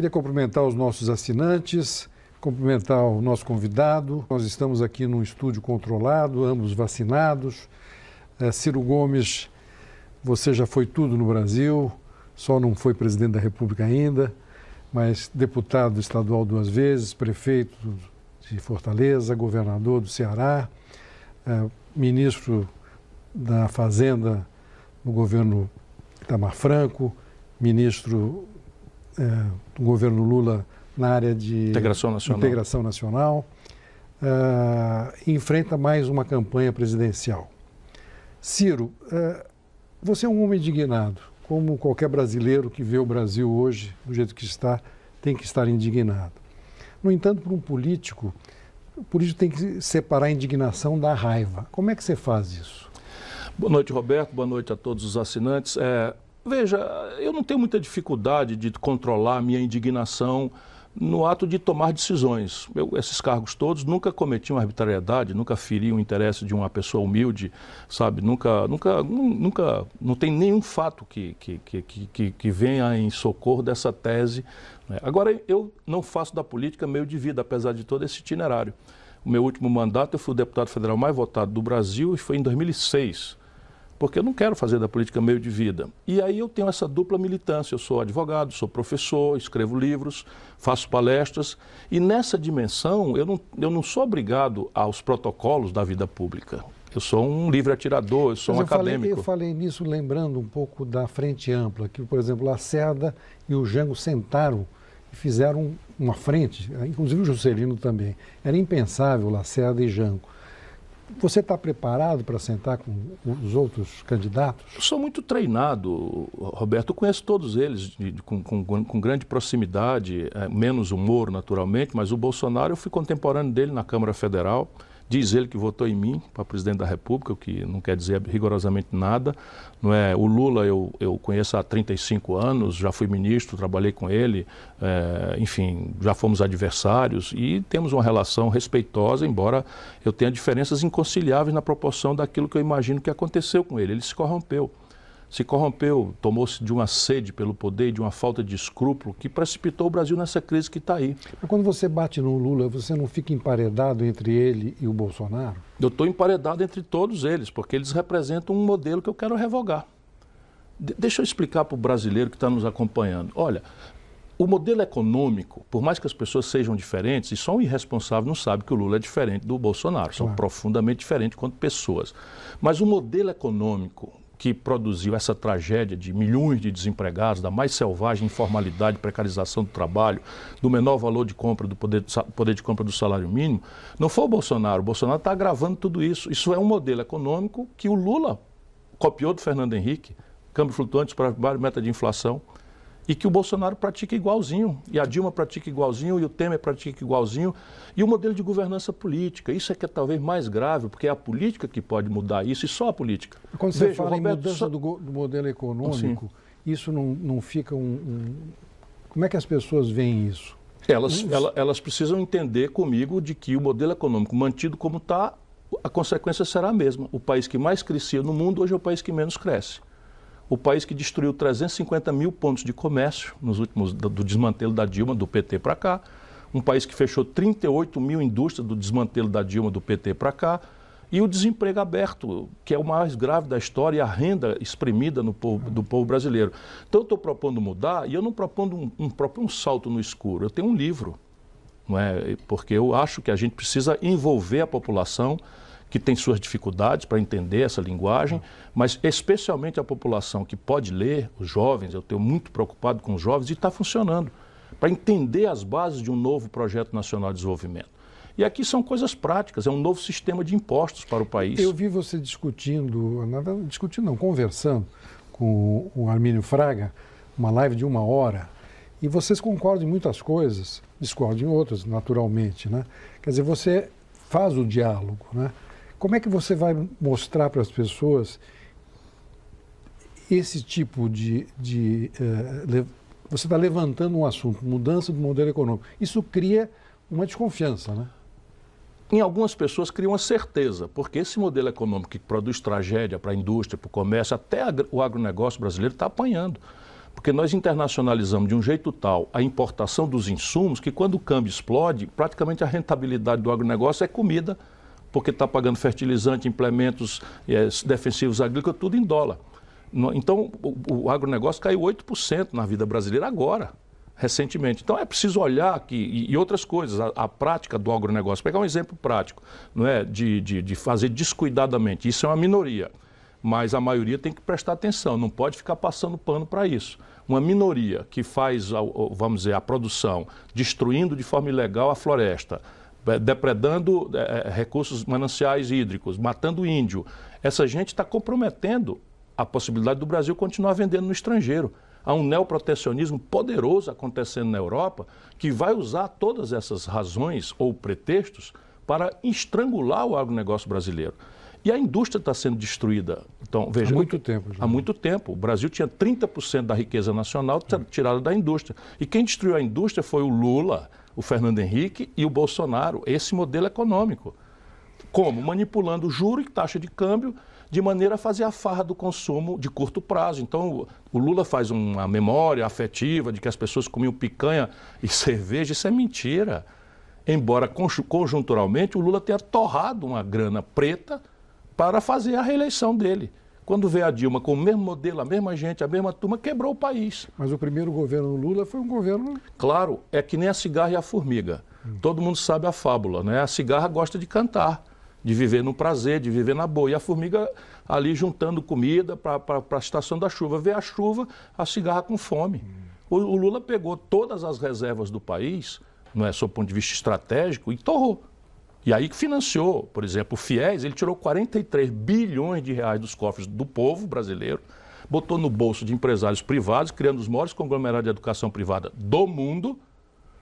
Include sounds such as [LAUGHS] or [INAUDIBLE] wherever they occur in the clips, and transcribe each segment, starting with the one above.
Queria cumprimentar os nossos assinantes, cumprimentar o nosso convidado. Nós estamos aqui num estúdio controlado, ambos vacinados. É, Ciro Gomes, você já foi tudo no Brasil, só não foi presidente da República ainda, mas deputado estadual duas vezes, prefeito de Fortaleza, governador do Ceará, é, ministro da Fazenda no governo Itamar Franco, ministro é, do governo Lula na área de integração nacional. Integração nacional uh, enfrenta mais uma campanha presidencial. Ciro, uh, você é um homem indignado, como qualquer brasileiro que vê o Brasil hoje do jeito que está, tem que estar indignado. No entanto, para um político, o político tem que separar a indignação da raiva. Como é que você faz isso? Boa noite, Roberto. Boa noite a todos os assinantes. É, veja, eu não tenho muita dificuldade de controlar a minha indignação no ato de tomar decisões. Eu, esses cargos todos nunca cometiam arbitrariedade, nunca feriam o interesse de uma pessoa humilde, sabe? Nunca, nunca, nunca, não tem nenhum fato que, que, que, que, que venha em socorro dessa tese. Né? Agora, eu não faço da política meio de vida, apesar de todo esse itinerário. O meu último mandato, eu fui o deputado federal mais votado do Brasil e foi em 2006 porque eu não quero fazer da política meio de vida. E aí eu tenho essa dupla militância. Eu sou advogado, sou professor, escrevo livros, faço palestras, e nessa dimensão eu não, eu não sou obrigado aos protocolos da vida pública. Eu sou um livre atirador, eu sou Mas um eu acadêmico. Falei, eu falei nisso lembrando um pouco da Frente Ampla, que, por exemplo, Lacerda e o Jango sentaram e fizeram uma frente, inclusive o Juscelino também. Era impensável Lacerda e Jango você está preparado para sentar com os outros candidatos? Eu sou muito treinado, Roberto. Eu conheço todos eles de, com, com, com, grande proximidade, é, menos humor, naturalmente, mas o Bolsonaro, eu fui contemporâneo dele na Câmara Federal. Diz ele que votou em mim para presidente da República, o que não quer dizer rigorosamente nada. Não é? O Lula eu, eu conheço há 35 anos, já fui ministro, trabalhei com ele, é, enfim, já fomos adversários e temos uma relação respeitosa, embora eu tenha diferenças inconciliáveis na proporção daquilo que eu imagino que aconteceu com ele. Ele se corrompeu se corrompeu, tomou-se de uma sede pelo poder de uma falta de escrúpulo que precipitou o Brasil nessa crise que está aí. Mas quando você bate no Lula, você não fica emparedado entre ele e o Bolsonaro? Eu estou emparedado entre todos eles, porque eles representam um modelo que eu quero revogar. De deixa eu explicar para o brasileiro que está nos acompanhando. Olha, o modelo econômico, por mais que as pessoas sejam diferentes, e só um irresponsável não sabe que o Lula é diferente do Bolsonaro, são claro. profundamente diferentes quanto pessoas. Mas o modelo econômico que produziu essa tragédia de milhões de desempregados, da mais selvagem informalidade, precarização do trabalho, do menor valor de compra, do poder, poder de compra do salário mínimo, não foi o Bolsonaro. O Bolsonaro está agravando tudo isso. Isso é um modelo econômico que o Lula copiou do Fernando Henrique, câmbio flutuante para meta de inflação e que o Bolsonaro pratica igualzinho, e a Dilma pratica igualzinho, e o Temer pratica igualzinho, e o modelo de governança política. Isso é que é talvez mais grave, porque é a política que pode mudar isso, e só a política. Quando você Veja, fala Roberto, em mudança só... do, do, modelo econômico, Sim. isso não, não fica um, um, Como é que as pessoas veem isso? Elas, elas, elas precisam entender comigo de que o modelo econômico mantido como está, a consequência será a mesma. O país que mais crescia no mundo hoje é o país que menos cresce o país que destruiu 350 mil pontos de comércio nos últimos do, desmantelo da Dilma, do PT para cá, um país que fechou 38 mil indústrias do desmantelo da Dilma, do PT para cá, e o desemprego aberto, que é o mais grave da história, e a renda espremida no povo, do povo brasileiro. Então eu estou propondo mudar, e eu não propondo um, um, um salto no escuro, eu tenho um livro, não é? porque eu acho que a gente precisa envolver a população que tem suas dificuldades para entender essa linguagem, mas especialmente a população que pode ler, os jovens, eu tenho muito preocupado com os jovens, e está funcionando, para entender as bases de um novo projeto nacional de desenvolvimento. E aqui são coisas práticas, é um novo sistema de impostos para o país. Eu vi você discutindo, não, discutindo não, conversando com o Armínio Fraga, uma live de uma hora, e vocês concordam em muitas coisas, discordam em outras, naturalmente, né? Quer dizer, você faz o diálogo, né? Como é que você vai mostrar para as pessoas esse tipo de. de uh, você está levantando um assunto, mudança do modelo econômico. Isso cria uma desconfiança, né? Em algumas pessoas cria uma certeza, porque esse modelo econômico que produz tragédia para a indústria, para o comércio, até o agronegócio brasileiro está apanhando. Porque nós internacionalizamos de um jeito tal a importação dos insumos que quando o câmbio explode, praticamente a rentabilidade do agronegócio é comida, porque está pagando fertilizante, implementos é, defensivos agrícolas, tudo em dólar. Então, o, o agronegócio caiu 8% na vida brasileira agora, recentemente. Então, é preciso olhar aqui, e, outras coisas, a, a, prática do agronegócio. Pegar um exemplo prático, não é? De, de, de fazer descuidadamente. Isso é uma minoria mas a maioria tem que prestar atenção, não pode ficar passando pano para isso. Uma minoria que faz, vamos dizer, a produção, destruindo de forma ilegal a floresta, depredando é, recursos mananciais hídricos, matando índio, essa gente está comprometendo a possibilidade do Brasil continuar vendendo no estrangeiro. Há um neoprotecionismo poderoso acontecendo na Europa que vai usar todas essas razões ou pretextos para estrangular o agronegócio brasileiro. E a indústria está sendo destruída. Então, veja, há muito tempo. Já. Há muito tempo. O Brasil tinha 30% da riqueza nacional tirada da indústria. E quem destruiu a indústria foi o Lula, o Fernando Henrique e o Bolsonaro. Esse modelo econômico. Como? Manipulando juro e taxa de câmbio de maneira a fazer a farra do consumo de curto prazo. Então, o Lula faz uma memória afetiva de que as pessoas comiam picanha e [LAUGHS] cerveja. Isso é mentira. Embora conjunturalmente o Lula tenha torrado uma grana preta para fazer a reeleição dele. Quando veio a Dilma com o mesmo modelo, a mesma gente, a mesma turma, quebrou o país. Mas o primeiro governo Lula foi um governo. Claro, é que nem a cigarra e a formiga. Hum. Todo mundo sabe a fábula, né? A cigarra gosta de cantar, de viver no prazer, de viver na boa. E a formiga ali juntando comida para a estação da chuva. Vê a chuva, a cigarra com fome. Hum. O, o Lula pegou todas as reservas do país, não é, sob ponto de vista estratégico, e torrou. E aí que financiou, por exemplo, o FIES, ele tirou 43 bilhões de reais dos cofres do povo brasileiro, botou no bolso de empresários privados, criando os maiores conglomerados de educação privada do mundo,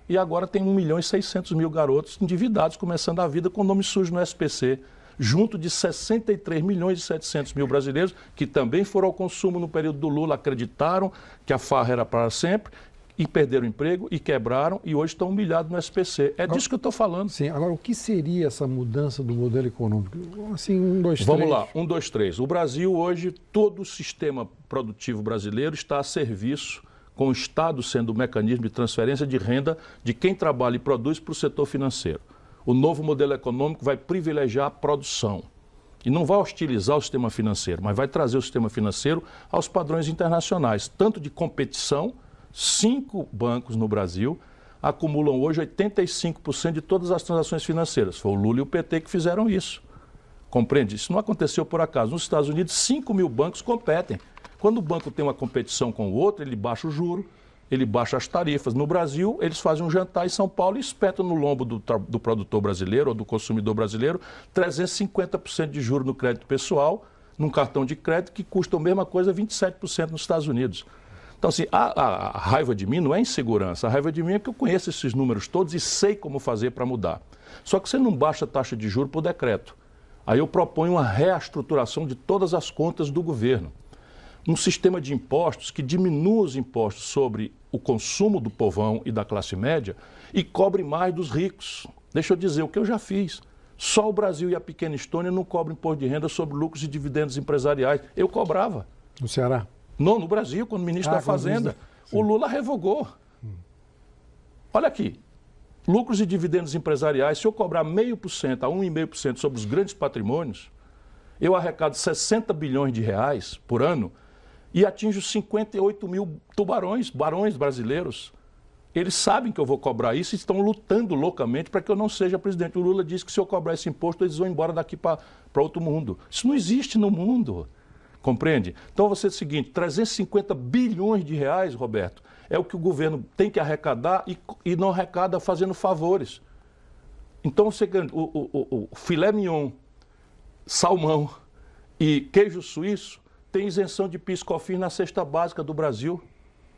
e agora tem 1 milhão e 600 mil garotos endividados, começando a vida com nome sujo no SPC, junto de 63 milhões e 700 mil brasileiros que também foram ao consumo no período do Lula, acreditaram que a farra era para sempre e perderam o emprego e quebraram e hoje estão humilhados no SPC. É agora, disso que eu estou falando. Sim, agora o que seria essa mudança do modelo econômico? Assim, um, dois, Vamos três. lá, um, dois, três. O Brasil hoje, todo o sistema produtivo brasileiro está a serviço com o Estado sendo o mecanismo de transferência de renda de quem trabalha e produz para o setor financeiro. O novo modelo econômico vai privilegiar a produção e não vai hostilizar o sistema financeiro, mas vai trazer o sistema financeiro aos padrões internacionais, tanto de competição Cinco bancos no Brasil acumulam hoje 85% de todas as transações financeiras. Foi o Lula e o PT que fizeram isso. Compreende? Isso não aconteceu por acaso. Nos Estados Unidos, 5 mil bancos competem. Quando o banco tem uma competição com o outro, ele baixa o juro, ele baixa as tarifas. No Brasil, eles fazem um jantar em São Paulo e espetam no lombo do, do produtor brasileiro ou do consumidor brasileiro 350% de juro no crédito pessoal, num cartão de crédito que custa a mesma coisa 27% nos Estados Unidos. Então, assim, a, a, a, raiva de mim não é insegurança. A raiva de mim é que eu conheço esses números todos e sei como fazer para mudar. Só que você não baixa a taxa de juros por decreto. Aí eu proponho uma reestruturação de todas as contas do governo. Um sistema de impostos que diminua os impostos sobre o consumo do povão e da classe média e cobre mais dos ricos. Deixa eu dizer o que eu já fiz. Só o Brasil e a pequena Estônia não cobram imposto de renda sobre lucros e dividendos empresariais. Eu cobrava. No Ceará? Não, no Brasil, quando ministro ah, da Fazenda, o Lula revogou. Olha aqui, lucros e dividendos empresariais, se eu cobrar meio por cento a 1,5% sobre os grandes patrimônios, eu arrecado 60 bilhões de reais por ano e atinjo 58 mil tubarões, barões brasileiros. Eles sabem que eu vou cobrar isso e estão lutando loucamente para que eu não seja presidente. O Lula disse que se eu cobrar esse imposto, eles vão embora daqui para outro mundo. Isso não existe no mundo. Compreende? Então você é o seguinte, 350 bilhões de reais, Roberto, é o que o governo tem que arrecadar e, e não arrecada fazendo favores. Então você o, o, o filé mignon, salmão e queijo suíço tem isenção de PIS/COFINS na cesta básica do Brasil,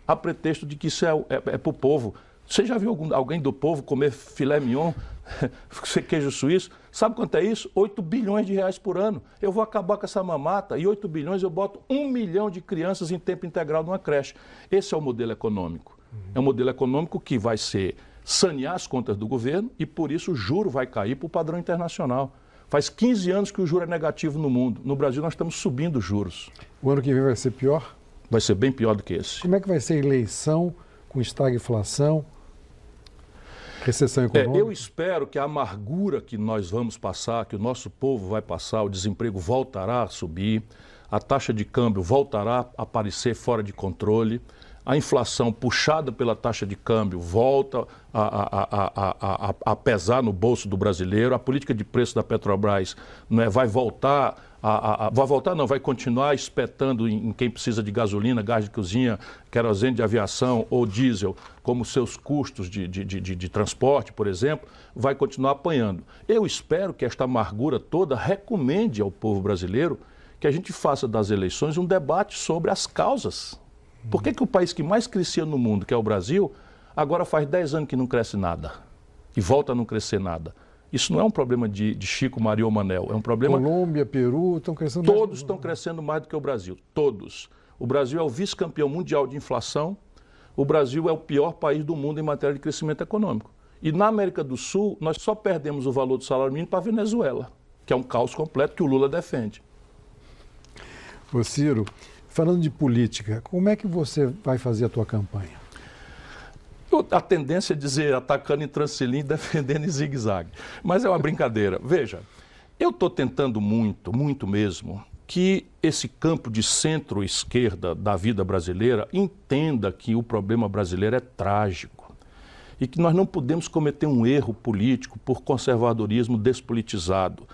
a pretexto de que isso é, é, é para o povo. Você já viu algum, alguém do povo comer filé mignon, [LAUGHS] queijo suíço? Sabe quanto é isso? 8 bilhões de reais por ano. Eu vou acabar com essa mamata e 8 bilhões eu boto 1 milhão de crianças em tempo integral numa creche. Esse é o modelo econômico. É um modelo econômico que vai ser sanear as contas do governo e por isso o juro vai cair para o padrão internacional. Faz 15 anos que o juro é negativo no mundo. No Brasil nós estamos subindo os juros. O ano que vem vai ser pior? Vai ser bem pior do que esse. Como é que vai ser a eleição com estagflação, recessão econômica? É, eu espero que a amargura que nós vamos passar, que o nosso povo vai passar, o desemprego voltará a subir, a taxa de câmbio voltará a aparecer fora de controle, a inflação puxada pela taxa de câmbio volta a, a, a, a, pesar no bolso do brasileiro, a política de preço da Petrobras né, vai voltar a, a, vai voltar, não, vai continuar espetando em, em, quem precisa de gasolina, gás de cozinha, querosene de aviação ou diesel, como seus custos de, de, de, de, transporte, por exemplo, vai continuar apanhando. Eu espero que esta amargura toda recomende ao povo brasileiro que a gente faça das eleições um debate sobre as causas. Por que, que o país que mais crescia no mundo, que é o Brasil, agora faz 10 anos que não cresce nada e volta a não crescer nada? Isso não é um problema de, de Chico, Maria ou Manel, é um problema... Colômbia, Peru estão crescendo Todos mais... estão crescendo mais do que o Brasil, todos. O Brasil é o vice-campeão mundial de inflação, o Brasil é o pior país do mundo em matéria de crescimento econômico. E na América do Sul, nós só perdemos o valor do salário mínimo para a Venezuela, que é um caos completo que o Lula defende. Ô Ciro, falando de política, como é que você vai fazer a tua campanha? A tendência é dizer atacando em transilim [LAUGHS] defendendo em zigue-zague. Mas é uma brincadeira. Veja, eu estou tentando muito, muito mesmo, que esse campo de centro-esquerda da vida brasileira entenda que o problema brasileiro é trágico e que nós não podemos cometer um erro político por conservadorismo despolitizado.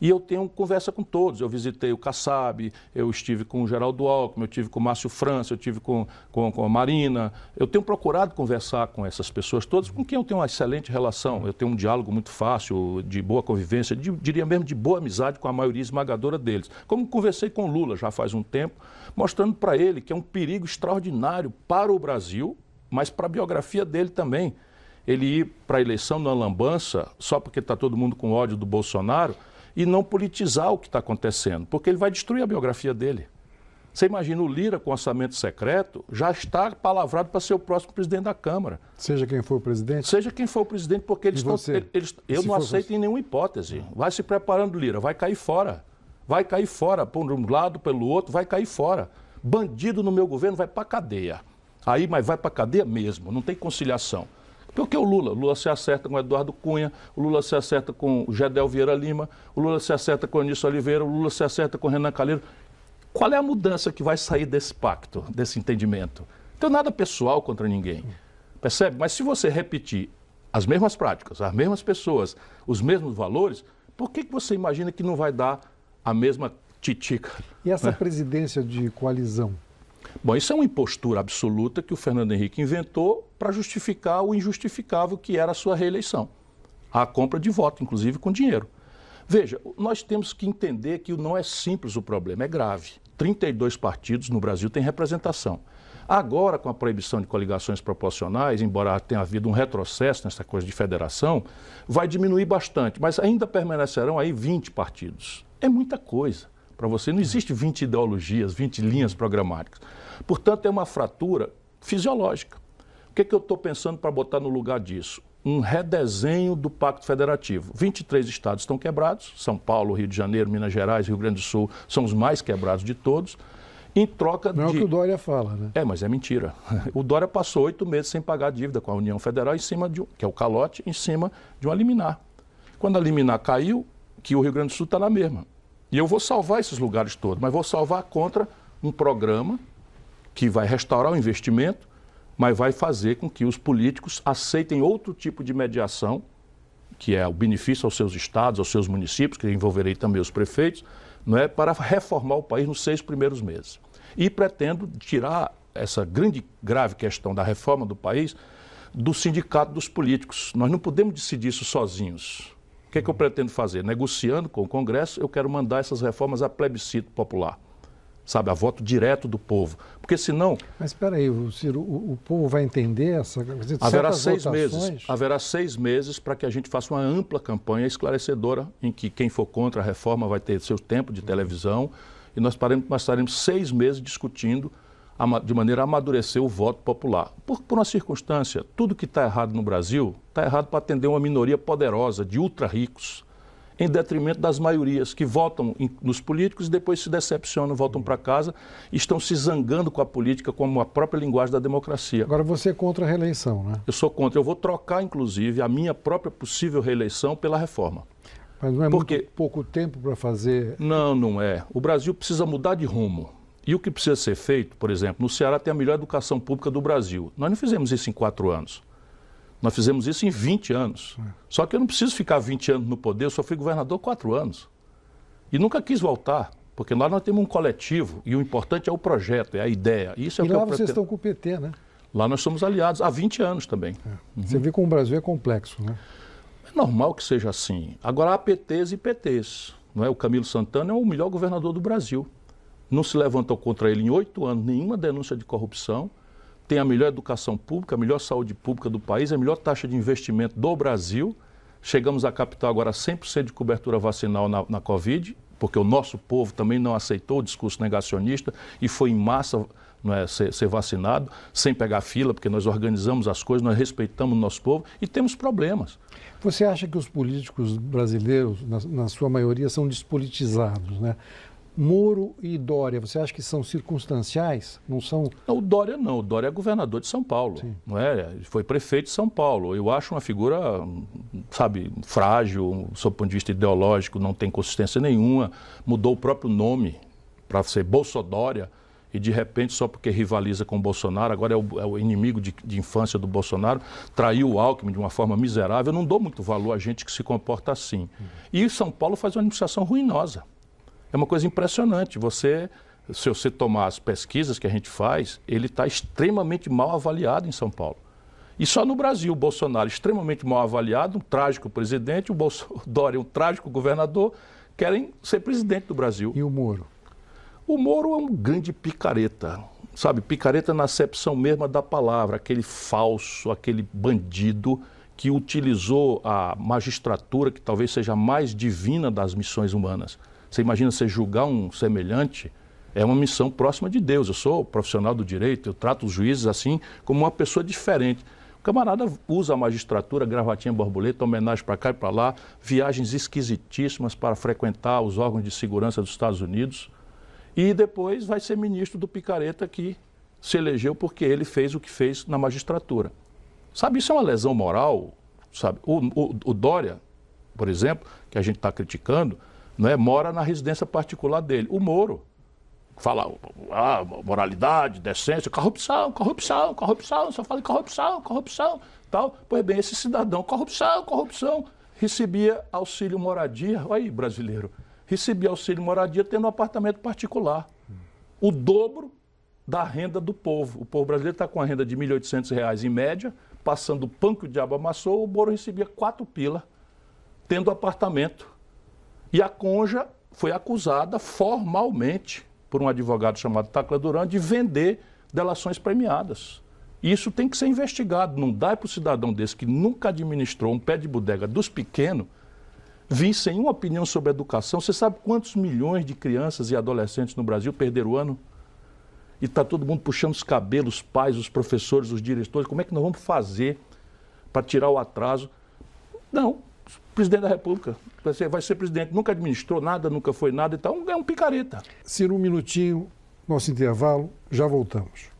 E eu tenho conversa com todos. Eu visitei o Kassab, eu estive com o Geraldo Alckmin, eu tive com o Márcio França, eu tive com, com, com, a Marina. Eu tenho procurado conversar com essas pessoas todas, com quem eu tenho uma excelente relação. Eu tenho um diálogo muito fácil, de boa convivência, de, diria mesmo de boa amizade com a maioria esmagadora deles. Como conversei com Lula já faz um tempo, mostrando para ele que é um perigo extraordinário para o Brasil, mas para a biografia dele também. Ele ir para a eleição na lambança, só porque está todo mundo com ódio do Bolsonaro, e não politizar o que está acontecendo, porque ele vai destruir a biografia dele. Você imagina o Lira com orçamento secreto, já está palavrado para ser o próximo presidente da Câmara. Seja quem for o presidente? Seja quem for o presidente, porque eles estão. Eles, eu não aceito você? em nenhuma hipótese. Vai se preparando, Lira, vai cair fora. Vai cair fora, por um lado, pelo outro, vai cair fora. Bandido no meu governo vai para cadeia. Aí, mas vai para cadeia mesmo, não tem conciliação. Porque o Lula, o Lula se acerta com o Eduardo Cunha, o Lula se acerta com o Gedel Vieira Lima, o Lula se acerta com o Anísio Oliveira, o Lula se acerta com o Renan Calheiro. Qual é a mudança que vai sair desse pacto, desse entendimento? Então, nada pessoal contra ninguém. Percebe? Mas se você repetir as mesmas práticas, as mesmas pessoas, os mesmos valores, por que, que você imagina que não vai dar a mesma titica? E essa né? presidência de coalizão? Bom, isso é uma impostura absoluta que o Fernando Henrique inventou para justificar o injustificável que era a sua reeleição. A compra de voto, inclusive com dinheiro. Veja, nós temos que entender que não é simples o problema, é grave. 32 partidos no Brasil têm representação. Agora, com a proibição de coligações proporcionais, embora tenha havido um retrocesso nessa coisa de federação, vai diminuir bastante, mas ainda permanecerão aí 20 partidos. É muita coisa para você. Não existe 20 ideologias, 20 linhas programáticas. Portanto, é uma fratura fisiológica. O que, é que eu estou pensando para botar no lugar disso? Um redesenho do Pacto Federativo. 23 estados estão quebrados, São Paulo, Rio de Janeiro, Minas Gerais, Rio Grande do Sul são os mais quebrados de todos. Em troca Não de... é o que o Dória fala, né? É, mas é mentira. [LAUGHS] O Dória passou oito meses sem pagar a dívida com a União Federal, em cima de um... que é o calote, em cima de uma liminar. Quando a liminar caiu, que o Rio Grande do Sul está na mesma. E eu vou salvar esses lugares todos, mas vou salvar contra um programa que vai restaurar o investimento, mas vai fazer com que os políticos aceitem outro tipo de mediação, que é o benefício aos seus estados, aos seus municípios, que envolverei também os prefeitos, não é para reformar o país nos seis primeiros meses. E pretendo tirar essa grande grave questão da reforma do país do sindicato dos políticos. Nós não podemos decidir isso sozinhos. O que, é que eu pretendo fazer? Negociando com o Congresso, eu quero mandar essas reformas a plebiscito popular. Sabe, a voto direto do povo. Porque senão. Mas espera aí, Ciro, o, o, povo vai entender essa. Dizer, haverá seis votações... meses. Haverá seis meses para que a gente faça uma ampla campanha esclarecedora, em que quem for contra a reforma vai ter seu tempo de televisão. E nós, estaremos seis meses discutindo de maneira a amadurecer o voto popular. Por, por uma circunstância, tudo que está errado no Brasil está errado para atender uma minoria poderosa de ultra ricos. Em detrimento das maiorias que votam em, nos políticos e depois se decepcionam, voltam para casa e estão se zangando com a política como a própria linguagem da democracia. Agora você é contra a reeleição, né? Eu sou contra. Eu vou trocar, inclusive, a minha própria possível reeleição pela reforma. Mas não é Porque... muito pouco tempo para fazer. Não, não é. O Brasil precisa mudar de rumo. E o que precisa ser feito, por exemplo, no Ceará tem a melhor educação pública do Brasil. Nós não fizemos isso em quatro anos. Nós fizemos isso em 20 anos. Só que eu não preciso ficar 20 anos no poder, eu só fui governador quatro anos. E nunca quis voltar, porque lá nós temos um coletivo e o importante é o projeto, é a ideia. Isso é e lá vocês pretendo. estão com o PT, né? Lá nós somos aliados há 20 anos também. É. Uhum. Você vê como o Brasil é complexo, né? É normal que seja assim. Agora há PTs e PTs. Não é? O Camilo Santana é o melhor governador do Brasil. Não se levantou contra ele em oito anos nenhuma denúncia de corrupção tem a melhor educação pública, a melhor saúde pública do país, a melhor taxa de investimento do Brasil. Chegamos à capital agora 100% de cobertura vacinal na, na Covid, porque o nosso povo também não aceitou o discurso negacionista e foi em massa não é, ser, ser, vacinado, sem pegar fila, porque nós organizamos as coisas, nós respeitamos o nosso povo e temos problemas. Você acha que os políticos brasileiros, na, na sua maioria, são despolitizados, né? Moro e Dória, você acha que são circunstanciais? Não são? Não, o Dória não. O Dória é governador de São Paulo, Sim. não é? Foi prefeito de São Paulo. Eu acho uma figura, sabe, frágil, sob o ponto de vista ideológico, não tem consistência nenhuma. Mudou o próprio nome para ser Bolsodória e de repente, só porque rivaliza com o Bolsonaro, agora é o, é o inimigo de, de, infância do Bolsonaro, traiu o Alckmin de uma forma miserável. Eu não dou muito valor a gente que se comporta assim. Uhum. E São Paulo faz uma administração ruinosa. É uma coisa impressionante. Você, se você tomar as pesquisas que a gente faz, ele está extremamente mal avaliado em São Paulo. E só no Brasil, o Bolsonaro extremamente mal avaliado, um trágico presidente, o, Bolso... o [LAUGHS] Dória um trágico governador, querem ser presidente do Brasil. E o Moro? O Moro é um grande picareta, sabe? Picareta na acepção mesma da palavra, aquele falso, aquele bandido que utilizou a magistratura, que talvez seja a mais divina das missões humanas, você imagina você julgar um semelhante? É uma missão próxima de Deus. Eu sou profissional do direito, eu trato os juízes assim como uma pessoa diferente. O camarada usa a magistratura, gravatinha borboleta, homenagem para cá e para lá, viagens esquisitíssimas para frequentar os órgãos de segurança dos Estados Unidos. E depois vai ser ministro do picareta que se elegeu porque ele fez o que fez na magistratura. Sabe, isso é uma lesão moral, sabe? O, o, o Dória, por exemplo, que a gente está criticando, é mora na residência particular dele. O Moro fala ah, moralidade, decência, corrupção, corrupção, corrupção, só fala corrupção, corrupção, tal. Pois bem, esse cidadão, corrupção, corrupção, recebia auxílio moradia, olha aí, brasileiro, recebia auxílio moradia tendo um apartamento particular. O dobro da renda do povo. O povo brasileiro está com a renda de R$ 1.800 em média, passando o pão que o diabo amassou, o Moro recebia quatro pila, tendo apartamento. E a Conja foi acusada formalmente por um advogado chamado Tacla Duran de vender delações premiadas. Isso tem que ser investigado. Não dá para o cidadão desse que nunca administrou um pé de bodega dos pequenos vir sem uma opinião sobre educação. Você sabe quantos milhões de crianças e adolescentes no Brasil perderam o ano? E está todo mundo puxando os cabelos, os pais, os professores, os diretores. Como é que nós vamos fazer para tirar o atraso? Não, presidente da República. Vai ser, presidente. Nunca administrou nada, nunca foi nada e tal. É um picareta. Ciro, um minutinho, nosso intervalo, já voltamos.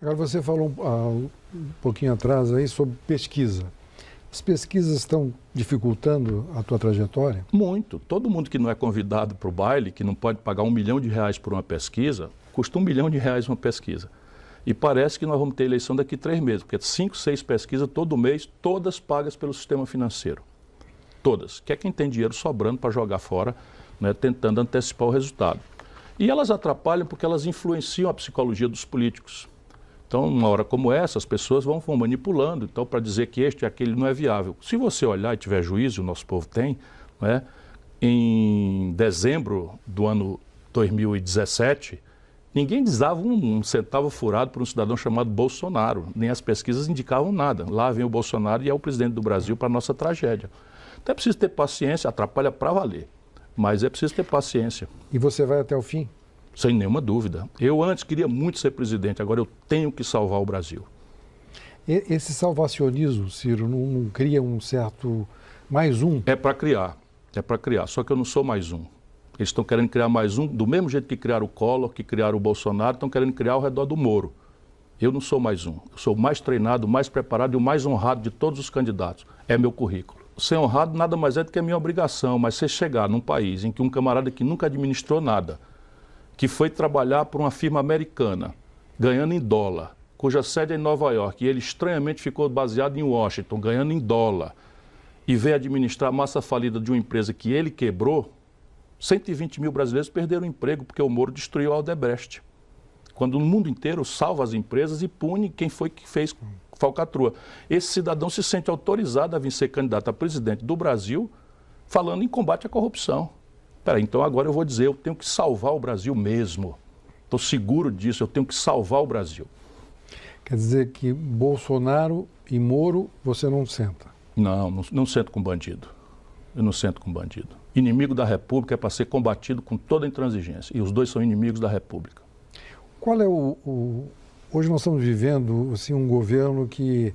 Agora você falou um, um pouquinho atrás aí sobre pesquisa. As pesquisas estão dificultando a tua trajetória? Muito. Todo mundo que não é convidado para o baile, que não pode pagar um milhão de reais por uma pesquisa, custa um milhão de reais uma pesquisa. E parece que nós vamos ter eleição daqui a três meses, porque cinco, seis pesquisas todo mês, todas pagas pelo sistema financeiro. Todas. Que é quem tem dinheiro sobrando para jogar fora, né, tentando antecipar o resultado. E elas atrapalham porque elas influenciam a psicologia dos políticos. Então, numa hora como essa, as pessoas vão, vão manipulando, então, para dizer que este e aquele não é viável. Se você olhar e tiver juízo, o nosso povo tem, né, em dezembro do ano 2017, Ninguém dizava um, centavo furado por um cidadão chamado Bolsonaro, nem as pesquisas indicavam nada. Lá vem o Bolsonaro e é o presidente do Brasil para a nossa tragédia. Então é preciso ter paciência, atrapalha para valer, mas é preciso ter paciência. E você vai até o fim? Sem nenhuma dúvida. Eu antes queria muito ser presidente, agora eu tenho que salvar o Brasil. Esse salvacionismo, Ciro, não, não cria um certo mais um? É para criar, é para criar. Só que eu não sou mais um. Eles estão querendo criar mais um, do mesmo jeito que criaram o Collor, que criaram o Bolsonaro, estão querendo criar ao redor do Moro. Eu não sou mais um. Eu sou o mais treinado, o mais preparado e o mais honrado de todos os candidatos. É meu currículo. Ser honrado nada mais é do que a minha obrigação, mas você chegar num país em que um camarada que nunca administrou nada, que foi trabalhar para uma firma americana, ganhando em dólar, cuja sede é em Nova York, e ele estranhamente ficou baseado em Washington, ganhando em dólar, e veio administrar a massa falida de uma empresa que ele quebrou, 120 mil brasileiros perderam o emprego porque o Moro destruiu a Aldebrecht. Quando no mundo inteiro salva as empresas e pune quem foi que fez falcatrua. Esse cidadão se sente autorizado a vir ser candidato a presidente do Brasil falando em combate à corrupção. Peraí, então agora eu vou dizer, eu tenho que salvar o Brasil mesmo. Estou seguro disso, eu tenho que salvar o Brasil. Quer dizer que Bolsonaro e Moro você não senta? Não, não, não sento com bandido. Eu não sento com bandido inimigo da República é para ser combatido com toda intransigência. E os dois são inimigos da República. Qual é o. o... Hoje nós estamos vivendo assim, um governo que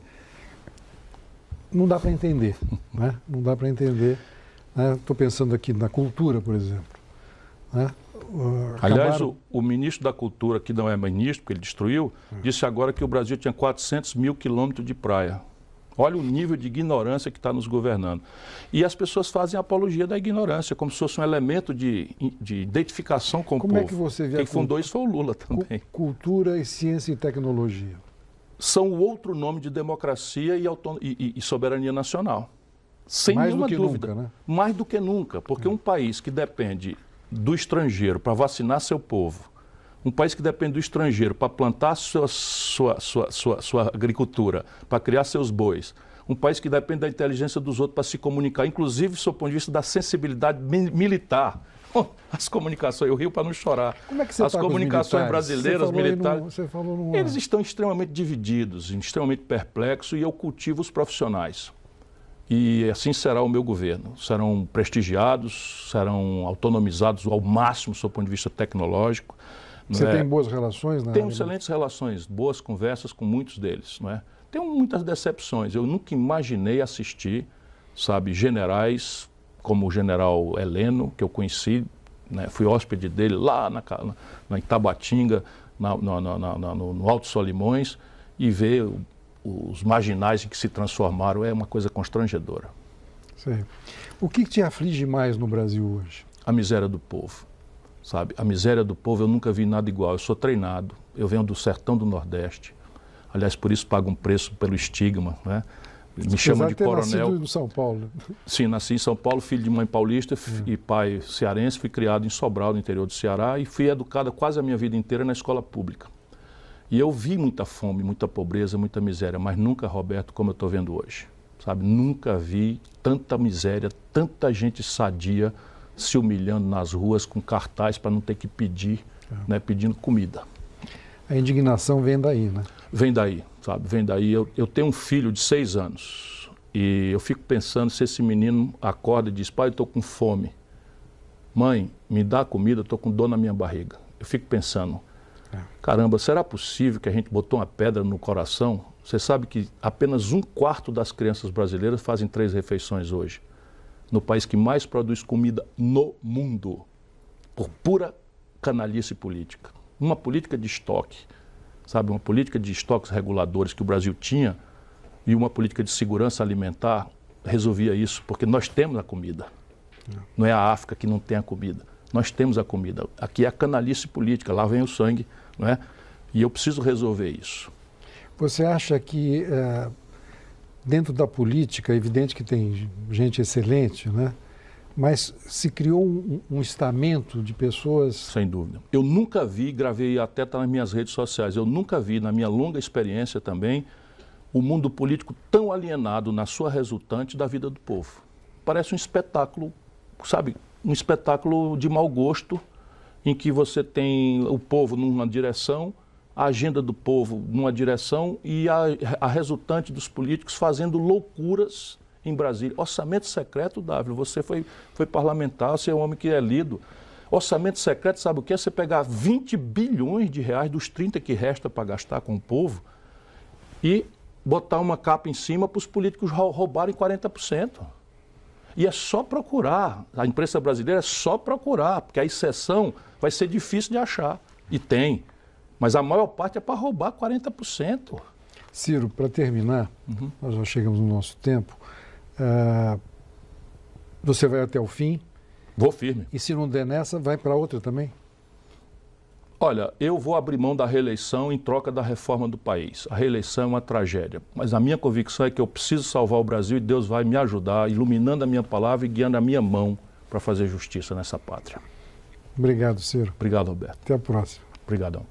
não dá para entender. Né? Não dá para entender. Estou né? pensando aqui na cultura, por exemplo. Né? Uh, Aliás, o, o, ministro da Cultura, que não é ministro, porque ele destruiu, é. disse agora que o Brasil tinha 400 mil quilômetros de praia. Olha o nível de ignorância que está nos governando. E as pessoas fazem apologia da ignorância, como se fosse um elemento de, de identificação com como o povo. Como é que você vê Quem fundou isso foi o Lula também. Cultura e ciência e tecnologia. São o outro nome de democracia e, e, e soberania nacional. Sem Mais nenhuma dúvida. Nunca, né? Mais do que nunca. Porque um país que depende do estrangeiro para vacinar seu povo, um país que depende do estrangeiro para plantar sua, sua, sua, sua, sua agricultura, para criar seus bois, um país que depende da inteligência dos outros para se comunicar, inclusive do ponto de vista da sensibilidade militar. [LAUGHS] As comunicações, eu rio para não chorar. Como é que você As tá comunicações brasileiras, militares, no, eles estão extremamente divididos, extremamente perplexos, e eu cultivo os profissionais. E assim será o meu governo. Serão prestigiados, serão autonomizados ao máximo, do ponto de vista tecnológico. Você é? tem boas relações? Na Tenho excelentes relações, boas conversas com muitos deles. Não é? Tenho muitas decepções. Eu nunca imaginei assistir, sabe, generais como o general Heleno, que eu conheci, né? fui hóspede dele lá na, na, na Itabatinga, na, no, no Alto Solimões, e ver os marginais em que se transformaram é uma coisa constrangedora. Sim. O que te aflige mais no Brasil hoje? A miséria do povo sabe? A miséria do povo eu nunca vi nada igual. Eu sou treinado, eu venho do sertão do Nordeste. Aliás, por isso pago um preço pelo estigma, né? Me chamam de coronel. em São Paulo. Sim, nasci em São Paulo, filho de mãe paulista é. e pai cearense. Fui criado em Sobral, no interior do Ceará, e fui educado quase a minha vida inteira na escola pública. E eu vi muita fome, muita pobreza, muita miséria, mas nunca, Roberto, como eu estou vendo hoje. Sabe? Nunca vi tanta miséria, tanta gente sadia, se humilhando nas ruas com cartaz para não ter que pedir, é. né, pedindo comida. A indignação vem daí, né? Vem daí, sabe? Vem daí. Eu, eu tenho um filho de seis anos e eu fico pensando se esse menino acorda e diz: pai, eu estou com fome. Mãe, me dá comida, estou com dor na minha barriga. Eu fico pensando. Caramba, será possível que a gente botou uma pedra no coração? Você sabe que apenas um quarto das crianças brasileiras fazem três refeições hoje no país que mais produz comida no mundo, por pura canalice política. Uma política de estoque, sabe, uma política de estoques reguladores que o Brasil tinha e uma política de segurança alimentar resolvia isso, porque nós temos a comida. Não é a África que não tem a comida. Nós temos a comida. Aqui é a canalice política, lá vem o sangue, não é? E eu preciso resolver isso. Você acha que uh dentro da política, é evidente que tem gente excelente, né? mas se criou um, um, estamento de pessoas. Sem dúvida. Eu nunca vi, gravei até tá nas minhas redes sociais, eu nunca vi, na minha longa experiência também, o mundo político tão alienado na sua resultante da vida do povo. Parece um espetáculo, sabe, um espetáculo de mau gosto em que você tem o povo numa direção, a agenda do povo numa direção e a, a resultante dos políticos fazendo loucuras em Brasília. Orçamento secreto, Davi, você foi, foi parlamentar, você é um homem que é lido. Orçamento secreto, sabe o que é? Você pegar 20 bilhões de reais dos 30 que resta para gastar com o povo e botar uma capa em cima para os políticos roubarem 40%. E é só procurar. A imprensa brasileira é só procurar, porque a exceção vai ser difícil de achar. E tem. Mas a maior parte é para roubar 40%. Ciro, para terminar, uhum. nós já chegamos no nosso tempo. Uh, você vai até o fim? Vou firme. E se não der nessa, vai para outra também? Olha, eu vou abrir mão da reeleição em troca da reforma do país. A reeleição é uma tragédia. Mas a minha convicção é que eu preciso salvar o Brasil e Deus vai me ajudar, iluminando a minha palavra e guiando a minha mão para fazer justiça nessa pátria. Obrigado, Ciro. Obrigado, Roberto. Até a próxima. Obrigadão.